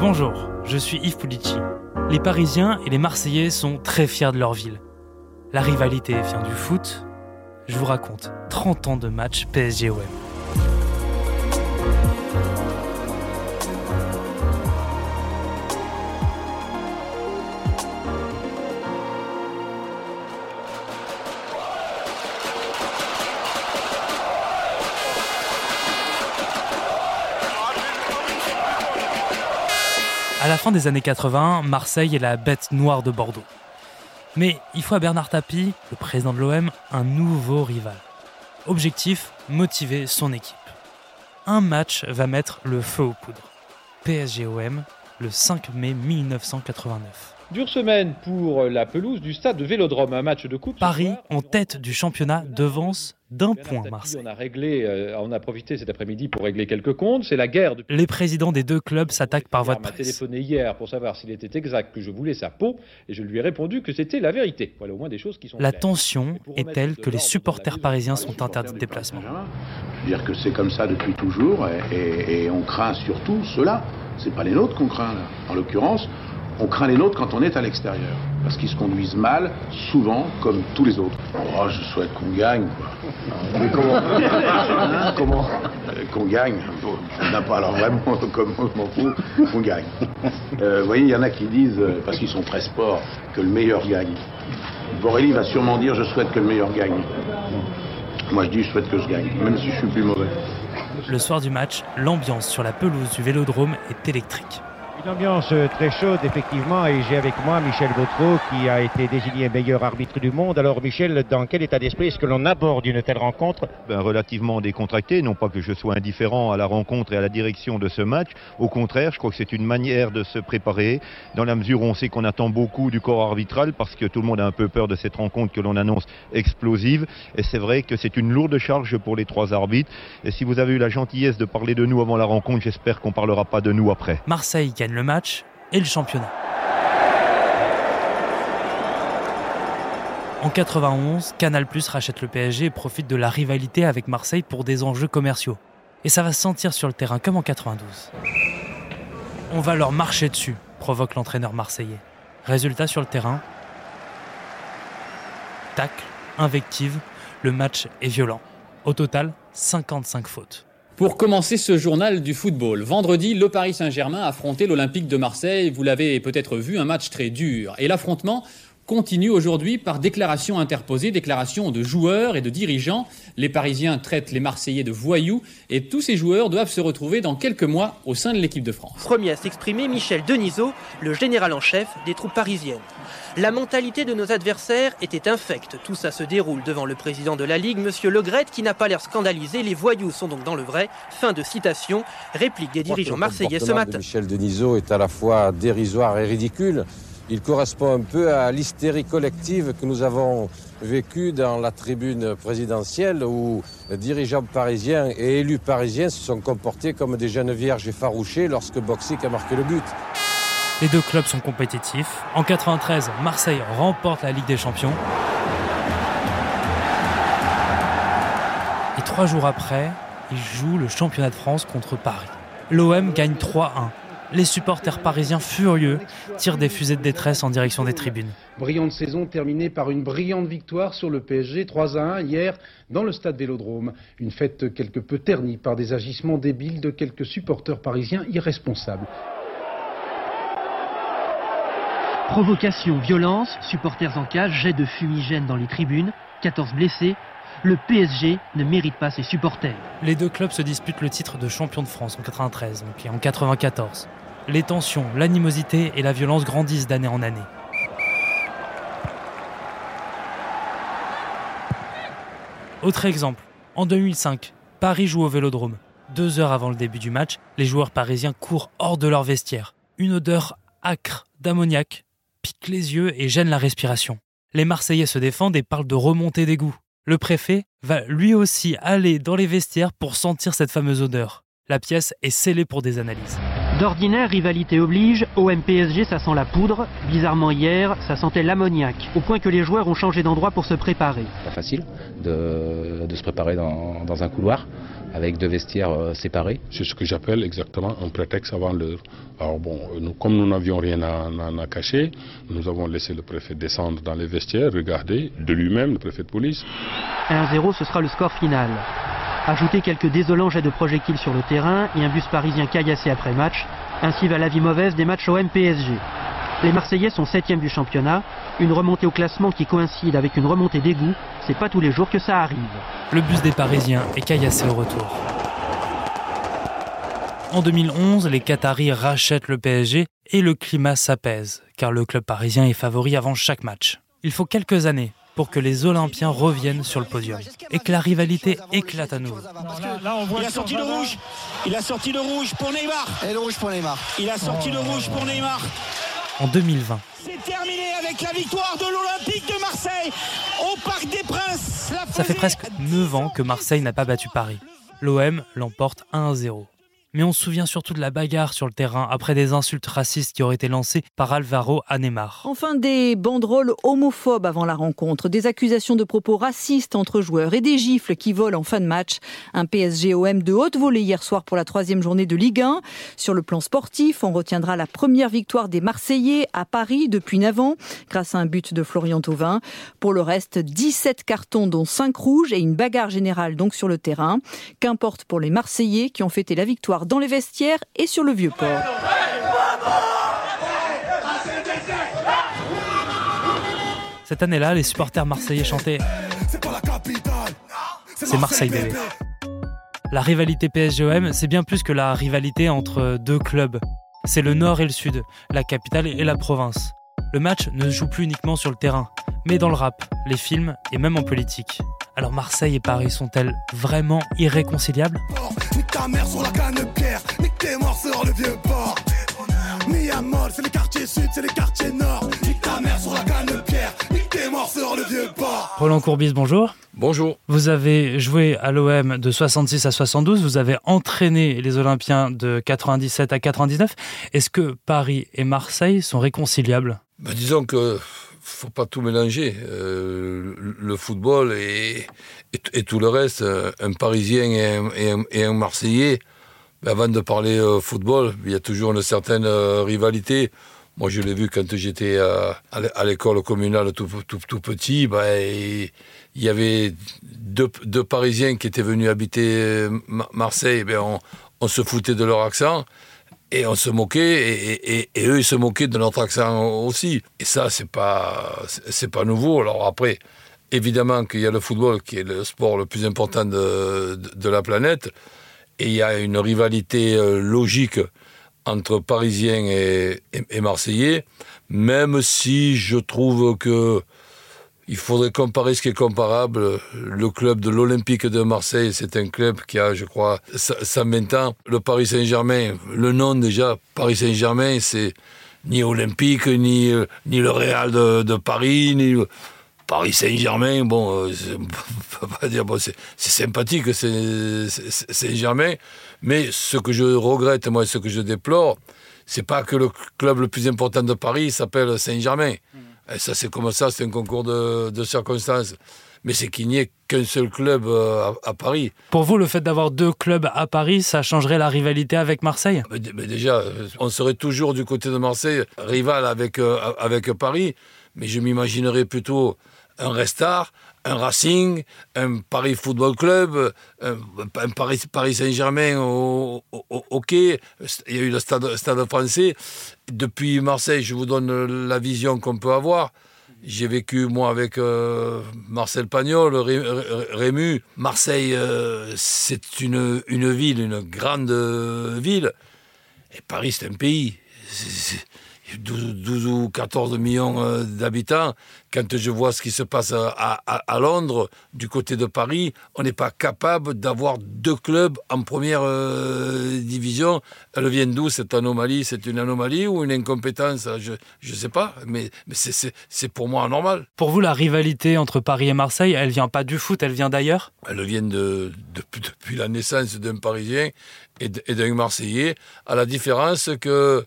Bonjour, je suis Yves Pulici. Les Parisiens et les Marseillais sont très fiers de leur ville. La rivalité vient du foot. Je vous raconte 30 ans de match PSG-OM. À la fin des années 80, Marseille est la bête noire de Bordeaux. Mais il faut à Bernard Tapie, le président de l'OM, un nouveau rival. Objectif, motiver son équipe. Un match va mettre le feu aux poudres. PSG-OM, le 5 mai 1989. Dure semaine pour la pelouse du stade de Vélodrome, un match de coupe. Paris, en tête du championnat, devance d'un point Marseille. On a réglé, euh, on a profité cet après-midi pour régler quelques comptes. C'est la guerre. Les présidents des deux clubs s'attaquent par voie de m'a presse. téléphoné hier pour savoir s'il était exact que je voulais sa peau et je lui ai répondu que c'était la vérité. Voilà au moins des choses qui sont. La claires. tension est telle de que les supporters parisiens sont interdits de déplacement. Je veux dire que c'est comme ça depuis toujours et, et- et on craint surtout ceux-là. C'est pas les nôtres qu'on craint là. En l'occurrence, on craint les nôtres quand on est à l'extérieur. Parce qu'ils se conduisent mal, souvent, comme tous les autres. Oh, je souhaite qu'on gagne, quoi. Mais comment Hein, Comment Euh, Qu'on gagne. Bon, on n'a pas alors vraiment, comme moi, je m'en fous, qu'on gagne. Euh, vous voyez, il y en a qui disent, euh, parce qu'ils sont très sport, que le meilleur gagne. Borelli va sûrement dire, je souhaite que le meilleur gagne. Moi, je dis, je souhaite que je gagne, même si je suis plus mauvais. Le soir du match, l'ambiance sur la pelouse du vélodrome est électrique. Une ambiance euh, très chaude, effectivement, et j'ai avec moi Michel Vautreau, qui a été désigné meilleur arbitre du monde. Alors, Michel, dans quel état d'esprit est-ce que l'on aborde une telle rencontre? Ben, relativement décontracté. Non pas que je sois indifférent à la rencontre et à la direction de ce match. Au contraire, je crois que c'est une manière de se préparer, dans la mesure où on sait qu'on attend beaucoup du corps arbitral, parce que tout le monde a un peu peur de cette rencontre que l'on annonce explosive. Et c'est vrai que c'est une lourde charge pour les trois arbitres. Et si vous avez eu la gentillesse de parler de nous avant la rencontre, j'espère qu'on parlera pas de nous après. Marseille le match et le championnat. En 91, Canal+ rachète le PSG et profite de la rivalité avec Marseille pour des enjeux commerciaux. Et ça va se sentir sur le terrain comme en 92. On va leur marcher dessus, provoque l'entraîneur marseillais. Résultat sur le terrain tacle, invective, le match est violent. Au total, 55 fautes. Pour commencer ce journal du football, vendredi, le Paris Saint-Germain affrontait l'Olympique de Marseille. Vous l'avez peut-être vu, un match très dur. Et l'affrontement continue aujourd'hui par déclaration interposée, déclaration de joueurs et de dirigeants. Les Parisiens traitent les Marseillais de voyous et tous ces joueurs doivent se retrouver dans quelques mois au sein de l'équipe de France. Premier à s'exprimer, Michel Denisot, le général en chef des troupes parisiennes. La mentalité de nos adversaires était infecte. Tout ça se déroule devant le président de la Ligue, Monsieur Legrette, qui n'a pas l'air scandalisé. Les voyous sont donc dans le vrai. Fin de citation. Réplique des dirigeants marseillais ce matin. Michel Denisot est à la fois dérisoire et ridicule. Il correspond un peu à l'hystérie collective que nous avons vécue dans la tribune présidentielle où dirigeants parisiens et élus parisiens se sont comportés comme des jeunes vierges effarouchées lorsque Boxic a marqué le but. Les deux clubs sont compétitifs. En 93, Marseille remporte la Ligue des Champions. Et trois jours après, ils jouent le championnat de France contre Paris. L'OM gagne 3-1. Les supporters parisiens furieux tirent des fusées de détresse en direction des tribunes. Brillante saison terminée par une brillante victoire sur le PSG 3 à 1 hier dans le stade Vélodrome. Une fête quelque peu ternie par des agissements débiles de quelques supporters parisiens irresponsables. Provocation, violence, supporters en cage, jet de fumigène dans les tribunes, 14 blessés. Le PSG ne mérite pas ses supporters. Les deux clubs se disputent le titre de champion de France en 93 donc, et en 94. Les tensions, l'animosité et la violence grandissent d'année en année. Autre exemple, en 2005, Paris joue au Vélodrome. Deux heures avant le début du match, les joueurs parisiens courent hors de leur vestiaire. Une odeur âcre d'ammoniac pique les yeux et gêne la respiration. Les Marseillais se défendent et parlent de remontée d'égout. Le préfet va lui aussi aller dans les vestiaires pour sentir cette fameuse odeur. La pièce est scellée pour des analyses. D'ordinaire, rivalité oblige, OM-PSG ça sent la poudre. Bizarrement hier, ça sentait l'ammoniac, au point que les joueurs ont changé d'endroit pour se préparer. Pas facile de, se préparer dans, dans, un couloir avec deux vestiaires euh, séparés. C'est ce que j'appelle exactement un prétexte avant l'heure. Alors bon, nous, comme nous n'avions rien à, à, cacher, nous avons laissé le préfet descendre dans les vestiaires, regarder de lui-même, le préfet de police. 1-0, ce sera le score final. Ajouter quelques désolants jets de projectiles sur le terrain et un bus parisien caillassé après match, ainsi va la vie mauvaise des matchs OM-PSG. Les Marseillais sont 7 du championnat. Une remontée au classement qui coïncide avec une remontée d'égout, c'est pas tous les jours que ça arrive. Le bus des Parisiens est caillassé au retour. En 2011, les Qataris rachètent le PSG et le climat s'apaise, car le club parisien est favori avant chaque match. Il faut quelques années pour que les Olympiens reviennent sur le podium et que la rivalité éclate à nouveau. il a sorti le rouge. Il a sorti le rouge pour Neymar. Et le rouge pour Neymar. Il a sorti le rouge pour Neymar. En 2020. C'est terminé avec la victoire de l'Olympique de Marseille au Parc des Princes. Ça fait presque 9 ans que Marseille n'a pas battu Paris. L'OM l'emporte 1-0 mais on se souvient surtout de la bagarre sur le terrain après des insultes racistes qui auraient été lancées par Alvaro à Neymar. Enfin, des banderoles homophobes avant la rencontre, des accusations de propos racistes entre joueurs et des gifles qui volent en fin de match. Un PSG-OM de haute volée hier soir pour la troisième journée de Ligue 1. Sur le plan sportif, on retiendra la première victoire des Marseillais à Paris depuis 9 ans, grâce à un but de Florian Thauvin. Pour le reste, 17 cartons dont 5 rouges et une bagarre générale donc sur le terrain. Qu'importe pour les Marseillais qui ont fêté la victoire dans les vestiaires et sur le vieux port. Cette année-là, les supporters marseillais chantaient C'est Marseille bébé. La rivalité PSG-OM, c'est bien plus que la rivalité entre deux clubs. C'est le nord et le sud, la capitale et la province. Le match ne se joue plus uniquement sur le terrain, mais dans le rap, les films et même en politique. Alors Marseille et Paris sont-elles vraiment irréconciliables? Ta mère sur la canne pierre, nique tes morts sur le vieux port. Miamol, c'est les quartiers sud, c'est les quartiers nord. Nique ta mère sur la canne pierre, nique tes morts sur le vieux port. Roland Courbis, bonjour. Bonjour. Vous avez joué à l'OM de 66 à 72, vous avez entraîné les Olympiens de 97 à 99. Est-ce que Paris et Marseille sont réconciliables? Ben, Disons que faut pas tout mélanger. Euh, le football et, tout le reste, un Parisien et un, Marseillais, ben, avant de parler euh, football, il y a toujours une certaine euh, rivalité. Moi, je l'ai vu quand j'étais à l'école communale tout, tout, petit. Ben, il y avait deux, deux, Parisiens qui étaient venus habiter Marseille. Ben, on se foutait de leur accent et on se moquait, et, eux, ils se moquaient de notre accent aussi. Et ça, c'est pas, pas nouveau. Alors après, évidemment qu'il y a le football qui est le sport le plus important de, la planète, et il y a une rivalité euh, logique entre Parisiens et Marseillais, même si je trouve que il faudrait comparer ce qui est comparable. Le club de l'Olympique de Marseille, c'est un club qui a, je crois, 120 ans. Le Paris Saint-Germain, le nom déjà, Paris Saint-Germain, c'est ni Olympique, ni, ni le Real de, Paris, ni Paris Saint-Germain. Bon, euh, bon, c'est sympathique, Saint-Germain. Mais ce que je regrette, moi, ce que je déplore, c'est pas que le club le plus important de Paris s'appelle Saint-Germain. Mmh. Et ça, c'est comme ça, c'est un concours de, circonstances. Mais c'est qu'il n'y ait qu'un seul club euh, à, Paris. Pour vous, le fait d'avoir deux clubs à Paris, ça changerait la rivalité avec Marseille? Mais, Déjà, euh, on serait toujours du côté de Marseille, rival avec, euh, avec Paris. Mais je m'imaginerais plutôt un Restart, un Racing, un Paris Football Club, un, Paris, Saint-Germain au. Il y a eu le stade, français. Depuis Marseille, je vous donne la vision qu'on peut avoir. J'ai vécu, moi, avec euh, Marcel Pagnol, Rému. Marseille, euh, c'est une, une ville, une grande ville. Et Paris, c'est un pays. 12, 12 ou 14 millions euh, d'habitants. Quand je vois ce qui se passe à, à- à Londres, du côté de Paris, on n'est pas capable d'avoir deux clubs en première euh, division. Elle vient d'où cette anomalie? C'est une anomalie ou une incompétence? Je ne sais pas, mais, mais c'est- pour moi anormal. Pour vous, la rivalité entre Paris et Marseille, elle vient pas du foot, elle vient d'ailleurs? Elles viennent de, depuis, depuis la naissance d'un Parisien et d'un Marseillais, à la différence que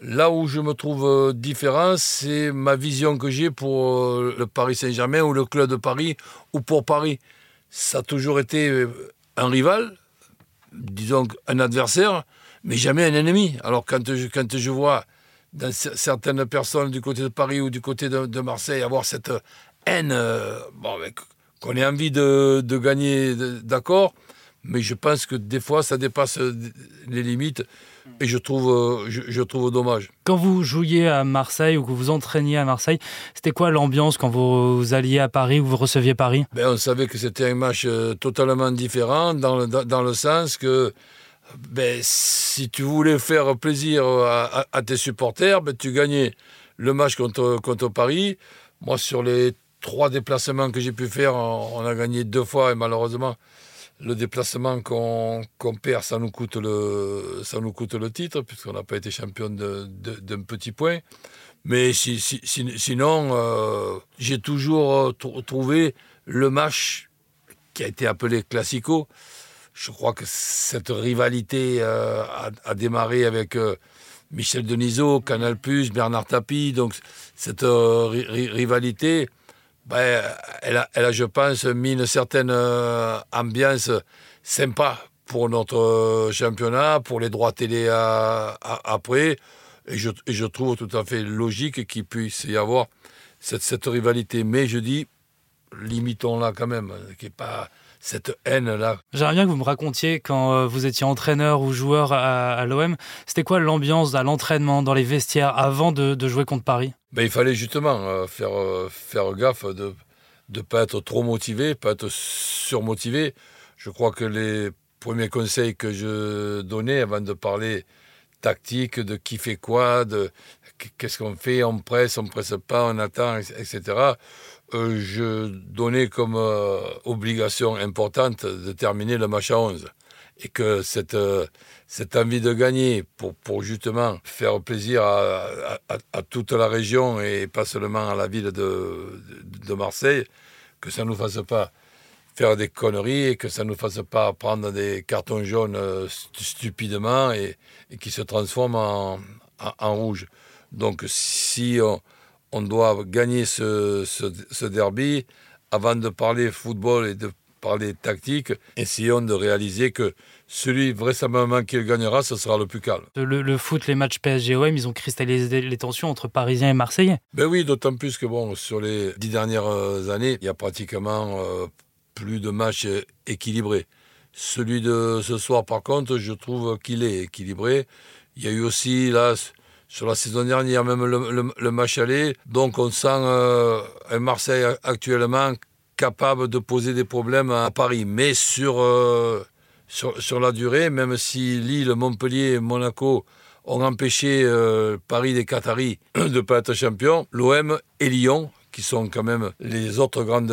là où je me trouve euh, différent, c'est ma vision que j'ai pour euh, le Paris Saint-Germain ou le club de Paris ou pour Paris. Ça a toujours été euh, un rival, disons un adversaire, mais jamais un ennemi. Alors quand je, vois certaines personnes du côté de Paris ou du côté de, Marseille avoir cette haine, qu'on ait envie de, gagner, d'accord, mais je pense que des fois ça dépasse les limites et je trouve, euh, je, je trouve dommage. Quand vous jouiez à Marseille ou que vous entraîniez à Marseille, c'était quoi l'ambiance quand vous alliez à Paris ou vous receviez Paris? Ben, on savait que c'était un match euh, totalement différent dans le, dans, dans le sens que ben, si tu voulais faire plaisir à, à- à tes supporters, ben, tu gagnais le match contre, contre Paris. Moi, sur les trois déplacements que j'ai pu faire, on, on a gagné deux fois et malheureusement, le déplacement qu'on perd, ça nous, coûte le, ça nous coûte le titre, puisqu'on n'a pas été champion d'un petit point. Mais si- si- si- sinon, euh, j'ai toujours euh, trou- trouvé le match qui a été appelé Classico. Je crois que cette rivalité euh, a, démarré avec Michel Denisot, Canal+, Bernard Tapie. Donc cette ri- ri- rivalité, ben, elle, a, elle a, je pense, mis une certaine euh, ambiance sympa pour notre euh, championnat, pour les droits télé après. Et je, trouve tout à fait logique qu'il puisse y avoir cette, rivalité. Mais je dis, limitons-la quand même, n'y ait pas cette haine-là. J'aimerais bien que vous me racontiez quand euh, vous étiez entraîneur ou joueur à, à l'OM, c'était quoi l'ambiance à l'entraînement, dans les vestiaires, avant de, de jouer contre Paris? Ben, il fallait justement euh, faire, euh, faire gaffe de ne pas être trop motivé, pas être surmotivé. Je crois que les premiers conseils que je donnais avant de parler tactique, de qui fait quoi, de qu'est-ce qu'on fait, on presse, on presse pas, on attend, etc. euh, je donnais comme euh, obligation importante de terminer le match à 11. Et que cette, euh, cette envie de gagner pour, pour justement faire plaisir à, toute la région et pas seulement à la ville de, Marseille, que ça ne nous fasse pas faire des conneries et que ça ne nous fasse pas prendre des cartons jaunes stu- stupidement et, qui se transforment en, en- en rouge. Donc si on, on doit gagner ce, ce- ce derby, avant de parler football et de parler tactique, essayons de réaliser que celui vraisemblablement qui le gagnera, ce sera le plus calme. le, le foot, les matchs PSG-OM, ils ont cristallisé les tensions entre Parisiens et Marseillais. Ben oui, d'autant plus que bon, sur les dix dernières euh, années, il y a pratiquement euh, plus de matchs euh, équilibrés. Celui de ce soir, par contre, je trouve qu'il est équilibré. Il y a eu aussi, là, sur la saison dernière, même le, le- le match aller. Donc, on sent euh, un Marseille actuellement capable de poser des problèmes à Paris. Mais sur, euh, sur, sur la durée, même si Lille, Montpellier, Monaco ont empêché euh, Paris des Qataris de ne pas être champion, l'OM et Lyon, qui sont quand même les autres grandes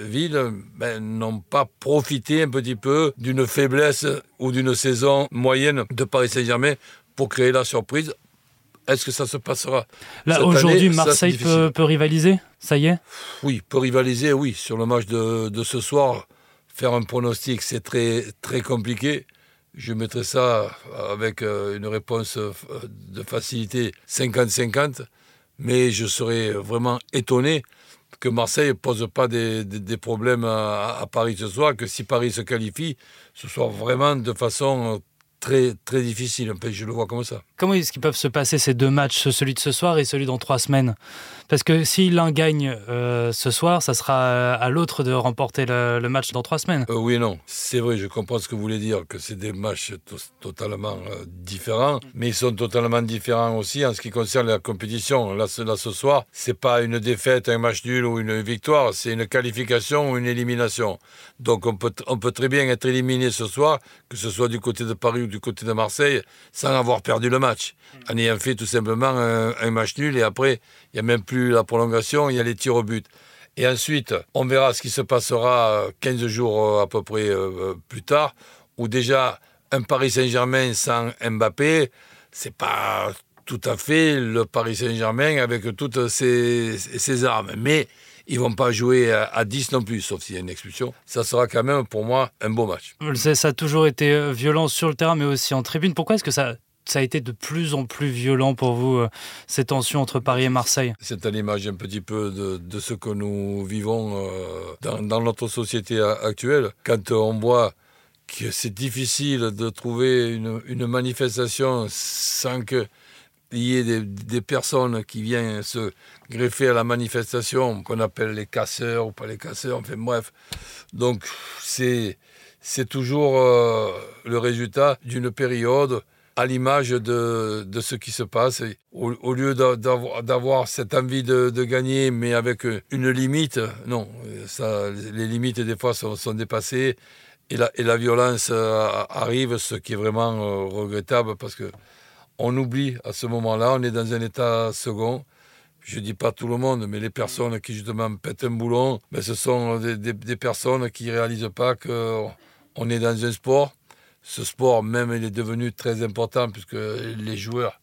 villes, ben, n'ont pas profité un petit peu d'une faiblesse ou d'une saison moyenne de Paris Saint-Germain pour créer la surprise. Est-ce que ça se passera Là, aujourd'hui, Ça, Marseille peut, peut rivaliser? Ça y est? Oui, peut rivaliser, oui. Sur le match de, de ce soir, faire un pronostic, c'est très, très compliqué. Je mettrais ça avec euh, une réponse euh, de facilité 50-50, mais je serais vraiment étonné que Marseille ne pose pas des, des- des problèmes à, à Paris ce soir, que si Paris se qualifie, ce soit vraiment de façon euh, très, très difficile. Je le vois comme ça. Comment est-ce qu'ils peuvent se passer ces deux matchs, celui de ce soir et celui dans trois semaines? Parce que si l'un gagne euh, ce soir, ça sera à l'autre de remporter le, le match dans trois semaines. Euh, oui et non. C'est vrai, je comprends ce que vous voulez dire, que c'est des matchs to- totalement euh, différents, mais ils sont totalement différents aussi en ce qui concerne la compétition. Là, ce, là, ce soir, c'est pas une défaite, un match nul ou une victoire, c'est une qualification ou une élimination. Donc on peut, on peut très bien être éliminé ce soir, que ce soit du côté de Paris ou du côté de Marseille sans avoir perdu le match. En ayant fait tout simplement un, match nul et après, il n'y a même plus la prolongation, il y a les tirs au but. Et ensuite, on verra ce qui se passera 15 jours à peu près plus tard, où déjà un Paris Saint-Germain sans Mbappé, c'est pas tout à fait le Paris Saint-Germain avec toutes ses, ses, armes. Mais ils vont pas jouer à, 10 non plus, sauf s'il y a une expulsion. Ça sera quand même pour moi un beau match. Ça a toujours été euh, violent sur le terrain, mais aussi en tribune. Pourquoi est-ce que ça, ça a été de plus en plus violent pour vous, euh, ces tensions entre Paris et Marseille? C'est à l'image un petit peu de, ce que nous vivons euh, dans, dans, notre société actuelle. Quand on voit que c'est difficile de trouver une, une manifestation sans que il y ait des, personnes qui viennent se greffer à la manifestation, qu'on appelle les casseurs ou pas les casseurs, enfin bref. Donc c'est, c'est toujours euh, le résultat d'une période à l'image de, de, ce qui se passe. Au, lieu d'avoir, cette envie de, de, gagner, mais avec une limite, non, ça, les limites des fois sont, sont dépassées et la, et la violence euh, arrive, ce qui est vraiment euh, regrettable parce que on oublie à ce moment-là, on est dans un état second. Je ne dis pas tout le monde, mais les personnes qui justement pètent un boulon, mais ben, ce sont des, personnes qui ne réalisent pas qu'on est dans un sport. Ce sport même, il est devenu très important puisque les joueurs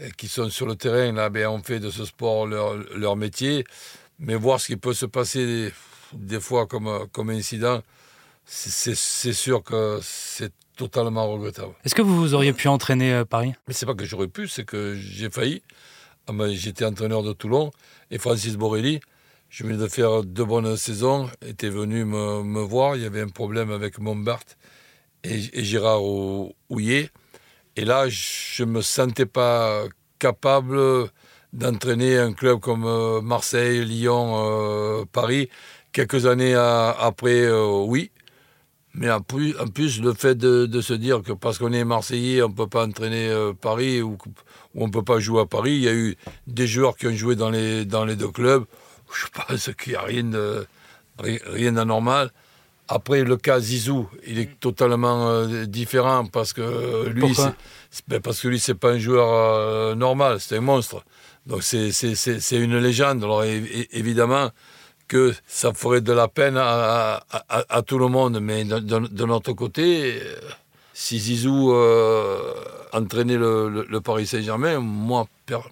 euh, qui sont sur le terrain, là, ben, ont fait de ce sport leur, métier. Mais voir ce qui peut se passer des, fois comme, comme incident, c'est sûr que c'est totalement regrettable. Est-ce que vous auriez pu entraîner euh, Paris? Mais c'est pas que j'aurais pu, c'est que j'ai failli. Ah, j'étais entraîneur de Toulon et Francis Borelli, je venais de faire deux bonnes saisons, était venu me, voir. Il y avait un problème avec Montbert et, et Gérard Houillet. Et là, je ne me sentais pas capable d'entraîner un club comme euh, Marseille, Lyon, euh, Paris. Quelques années après, oui. Mais en plus, en plus le fait de, se dire que parce qu'on est Marseillais, on ne peut pas entraîner euh, Paris ou, on ne peut pas jouer à Paris, il y a eu des joueurs qui ont joué dans les, dans les deux clubs. Je pense qu'il n'y a rien, de, rien d'anormal. Après, le cas Zizou, il est totalement euh, différent parce que lui, c'est, ben, parce que lui, c'est pas un joueur euh, normal, c'est un monstre. Donc c'est, une légende. Alors évidemment, que ça ferait de la peine à, tout le monde. Mais de, notre côté, euh, si Zizou euh, entraînait le, Paris Saint-Germain, moi,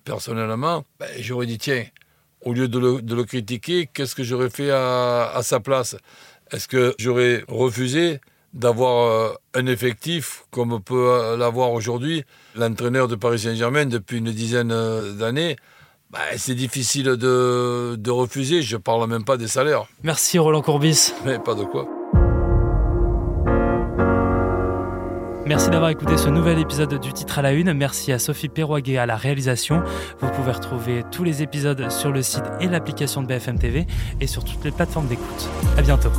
personnellement, ben, j'aurais dit, tiens, au lieu de le, critiquer, qu'est-ce que j'aurais fait à, sa place? Est-ce que j'aurais refusé d'avoir euh, un effectif comme peut l'avoir aujourd'hui l'entraîneur de Paris Saint-Germain depuis une dizaine d'années? Bah, c'est difficile de, de, refuser, je parle même pas des salaires. Merci Roland Courbis. Mais pas de quoi. Merci d'avoir écouté ce nouvel épisode du titre à la une. Merci à Sophie Perroguet à la réalisation. Vous pouvez retrouver tous les épisodes sur le site et l'application de BFM TV et sur toutes les plateformes d'écoute. À bientôt.